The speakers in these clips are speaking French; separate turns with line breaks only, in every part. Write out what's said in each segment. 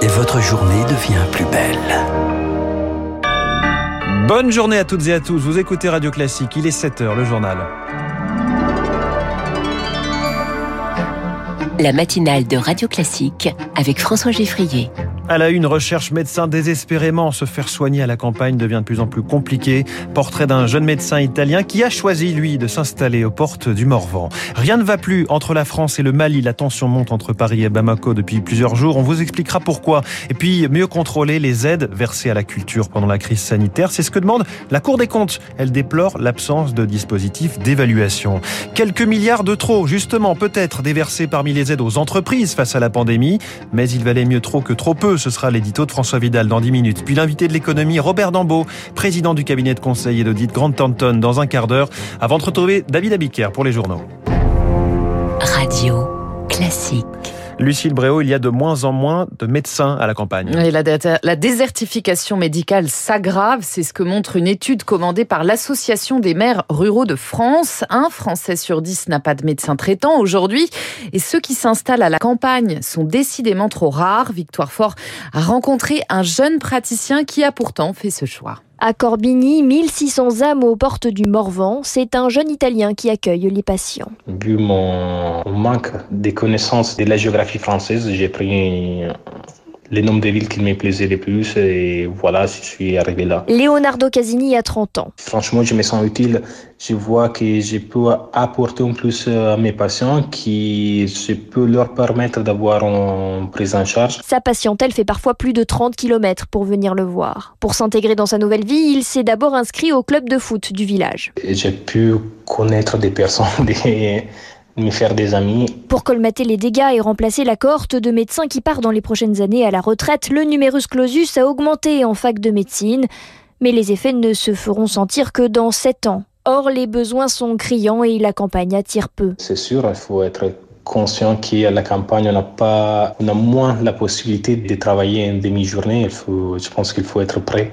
Et votre journée devient plus belle.
Bonne journée à toutes et à tous. Vous écoutez Radio Classique. Il est 7h, le journal.
La matinale de Radio Classique avec François Geffrier.
À la une, recherche médecin désespérément. Se faire soigner à la campagne devient de plus en plus compliqué. Portrait d'un jeune médecin italien qui a choisi, lui, de s'installer aux portes du Morvan. Rien ne va plus entre la France et le Mali. La tension monte entre Paris et Bamako depuis plusieurs jours. On vous expliquera pourquoi. Et puis, mieux contrôler les aides versées à la culture pendant la crise sanitaire. C'est ce que demande la Cour des comptes. Elle déplore l'absence de dispositifs d'évaluation. Quelques milliards de trop, justement, peut-être déversés parmi les aides aux entreprises face à la pandémie. Mais il valait mieux trop que trop peu ce sera l'édito de François Vidal dans 10 minutes. Puis l'invité de l'économie, Robert Dambeau, président du cabinet de conseil et d'audit Grande Thornton, dans un quart d'heure, avant de retrouver David Abiker pour les journaux.
Radio classique.
Lucille Bréau, il y a de moins en moins de médecins à la campagne.
la, la, désertification médicale s'aggrave, c'est ce que montre une étude commandée par l'Association des maires ruraux de France. Un Français sur dix n'a pas de médecin traitant aujourd'hui et ceux qui s'installent à la campagne sont décidément trop rares. Victoire Fort a rencontré un jeune praticien qui a pourtant fait ce choix.
À Corbigny, 1600 âmes aux portes du Morvan, c'est un jeune Italien qui accueille les patients.
Vu mon manque de connaissances de la géographie française, j'ai pris les noms des villes qui me plaisaient le plus et voilà, je suis arrivé là.
Leonardo Casini a 30 ans.
Franchement, je me sens utile. Je vois que je peux apporter en plus à mes patients qui je peux leur permettre d'avoir une prise en charge.
Sa patientèle fait parfois plus de 30 km pour venir le voir. Pour s'intégrer dans sa nouvelle vie, il s'est d'abord inscrit au club de foot du village.
J'ai pu connaître des personnes, des me faire des amis.
Pour colmater les dégâts et remplacer la cohorte de médecins qui part dans les prochaines années à la retraite, le numerus clausus a augmenté en fac de médecine. Mais les effets ne se feront sentir que dans 7 ans. Or, les besoins sont criants et la campagne attire peu.
C'est sûr, il faut être conscient qu'à la campagne, on n'a pas, on a moins la possibilité de travailler une demi-journée. je pense qu'il faut être prêt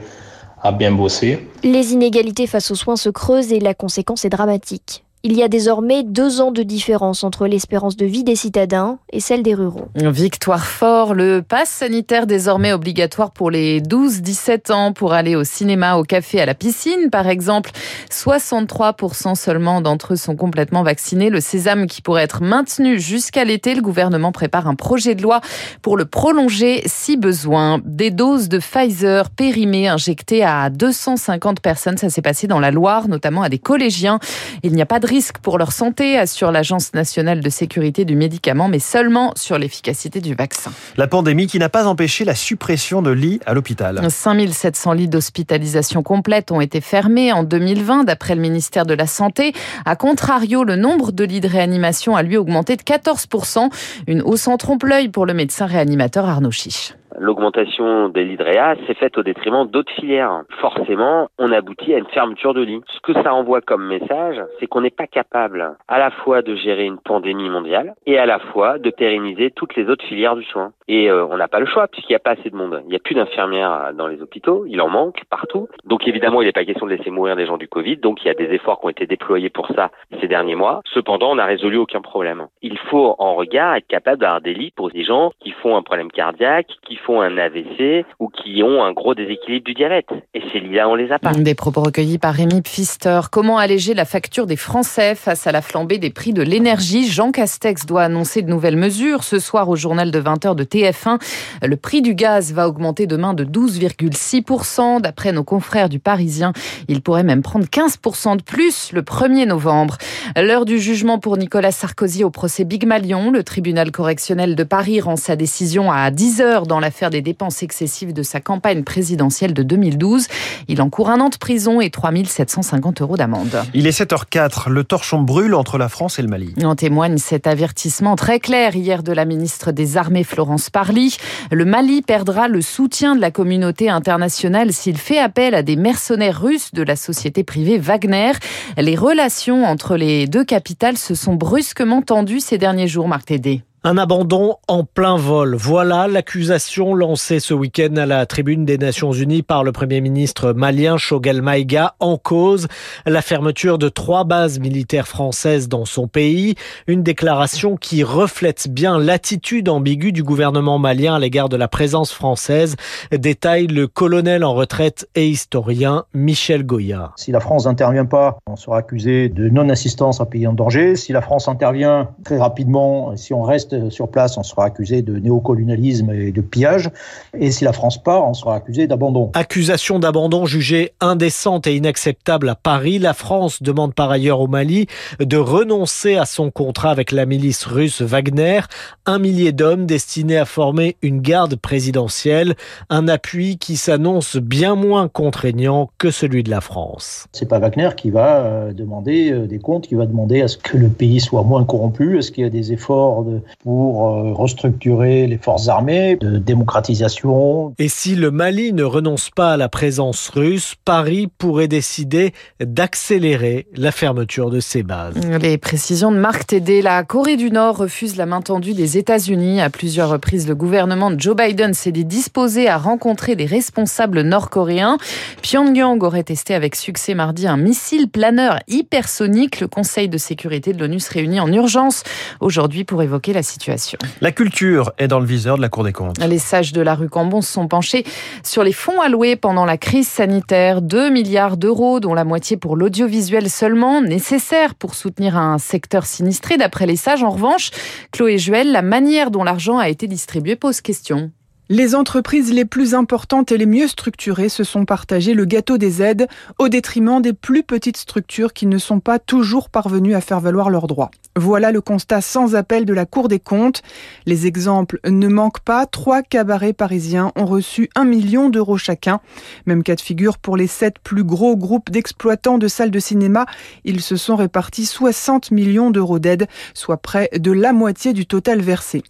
à bien bosser.
Les inégalités face aux soins se creusent et la conséquence est dramatique. Il y a désormais deux ans de différence entre l'espérance de vie des citadins et celle des ruraux.
Victoire fort, le pass sanitaire désormais obligatoire pour les 12-17 ans pour aller au cinéma, au café, à la piscine par exemple. 63% seulement d'entre eux sont complètement vaccinés. Le sésame qui pourrait être maintenu jusqu'à l'été, le gouvernement prépare un projet de loi pour le prolonger si besoin. Des doses de Pfizer périmées injectées à 250 personnes, ça s'est passé dans la Loire, notamment à des collégiens. Il n'y a pas de risque pour leur santé, assure l'Agence nationale de sécurité du médicament, mais seulement sur l'efficacité du vaccin.
La pandémie qui n'a pas empêché la suppression de lits à l'hôpital.
5700 lits d'hospitalisation complète ont été fermés en 2020, d'après le ministère de la Santé. A contrario, le nombre de lits de réanimation a lui augmenté de 14%, une hausse en trompe-l'œil pour le médecin réanimateur Arnaud Chiche
l'augmentation des lits de réa s'est faite au détriment d'autres filières. Forcément, on aboutit à une fermeture de lits. Ce que ça envoie comme message, c'est qu'on n'est pas capable à la fois de gérer une pandémie mondiale et à la fois de pérenniser toutes les autres filières du soin. Et euh, on n'a pas le choix puisqu'il n'y a pas assez de monde. Il n'y a plus d'infirmières dans les hôpitaux, il en manque partout. Donc évidemment, il n'est pas question de laisser mourir des gens du Covid. Donc il y a des efforts qui ont été déployés pour ça ces derniers mois. Cependant, on n'a résolu aucun problème. Il faut en regard être capable d'avoir des lits pour des gens qui font un problème cardiaque, qui font un AVC ou qui ont un gros déséquilibre du diabète. Et ces lits-là, on les a pas.
Des propos recueillis par Rémi Pfister. Comment alléger la facture des Français face à la flambée des prix de l'énergie? Jean Castex doit annoncer de nouvelles mesures. Ce soir, au journal de 20h de TF1, le prix du gaz va augmenter demain de 12,6%. D'après nos confrères du Parisien, il pourrait même prendre 15% de plus le 1er novembre. L'heure du jugement pour Nicolas Sarkozy au procès Big Malion. Le tribunal correctionnel de Paris rend sa décision à 10h dans l'affaire des dépenses excessives de sa campagne présidentielle de 2012. Il encourt un an de prison et 3 750 euros d'amende.
Il est 7h04. Le torchon brûle entre la France et le Mali.
En témoigne cet avertissement très clair hier de la ministre des Armées Florence Parly. Le Mali perdra le soutien de la communauté internationale s'il fait appel à des mercenaires russes de la société privée Wagner. Les relations entre les deux capitales se sont brusquement tendues ces derniers jours, Marc Tédé.
Un abandon en plein vol. Voilà l'accusation lancée ce week-end à la tribune des Nations Unies par le Premier ministre malien Shogel Maïga en cause la fermeture de trois bases militaires françaises dans son pays. Une déclaration qui reflète bien l'attitude ambiguë du gouvernement malien à l'égard de la présence française, détaille le colonel en retraite et historien Michel Goya.
Si la France n'intervient pas, on sera accusé de non-assistance à pays en danger. Si la France intervient très rapidement, si on reste sur place, on sera accusé de néocolonialisme et de pillage. Et si la France part, on sera accusé d'abandon.
Accusation d'abandon jugée indécente et inacceptable à Paris. La France demande par ailleurs au Mali de renoncer à son contrat avec la milice russe Wagner, un millier d'hommes destinés à former une garde présidentielle, un appui qui s'annonce bien moins contraignant que celui de la France.
C'est pas Wagner qui va euh, demander euh, des comptes, qui va demander à ce que le pays soit moins corrompu, est-ce qu'il y a des efforts de, pour euh, restructurer les forces armées, de démocratisation.
Et si le Mali ne renonce pas à la présence russe, Paris pourrait décider d'accélérer la fermeture de ses bases.
Les précisions de Marc Tédé. La Corée du Nord refuse la main tendue des États-Unis. À plusieurs reprises, le gouvernement de Joe Biden s'est disposé à rencontrer des responsables nord-coréens. Pyongyang aurait testé avec succès mardi un missile planeur hypersonique. Le Conseil de sécurité de l'ONU se réunit en urgence aujourd'hui pour évoquer la situation.
La culture est dans le viseur de la Cour des comptes.
Les sages de la rue Cambon se sont penchés sur les fonds alloués pendant la crise sanitaire. 2 milliards d'euros, dont la moitié pour l'audiovisuel seulement, nécessaire pour soutenir un secteur sinistré. D'après les sages, en revanche, Chloé Juel, la manière dont l'argent a été distribué pose question.
Les entreprises les plus importantes et les mieux structurées se sont partagées le gâteau des aides au détriment des plus petites structures qui ne sont pas toujours parvenues à faire valoir leurs droits. Voilà le constat sans appel de la Cour des comptes. Les exemples ne manquent pas. Trois cabarets parisiens ont reçu un million d'euros chacun. Même cas de figure pour les sept plus gros groupes d'exploitants de salles de cinéma. Ils se sont répartis 60 millions d'euros d'aide, soit près de la moitié du total versé.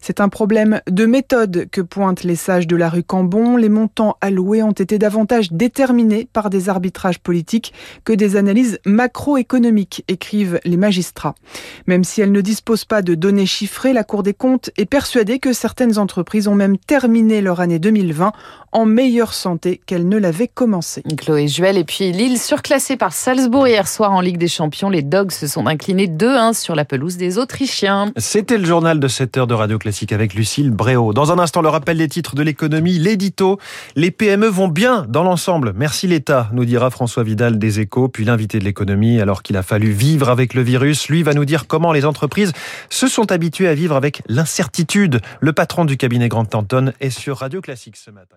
C'est un problème de méthode que pointent les sages de la rue Cambon. Les montants alloués ont été davantage déterminés par des arbitrages politiques que des analyses macroéconomiques, écrivent les magistrats. Même si elle ne dispose pas de données chiffrées, la Cour des comptes est persuadée que certaines entreprises ont même terminé leur année 2020 en meilleure santé qu'elles ne l'avaient commencé.
Chloé Juel et puis Lille surclassée par Salzbourg hier soir en Ligue des Champions. Les Dogs se sont inclinés 2-1 sur la pelouse des Autrichiens.
C'était le journal de 7 heures de Radio Classique avec Lucille Bréau. Dans un instant, le rappel des titres de l'économie, l'édito. Les PME vont bien dans l'ensemble. Merci l'État, nous dira François Vidal des Échos, puis l'invité de l'économie, alors qu'il a fallu vivre avec le virus. Lui va nous dire comment les entreprises se sont habituées à vivre avec l'incertitude. Le patron du cabinet Grant Thornton est sur Radio Classique ce matin.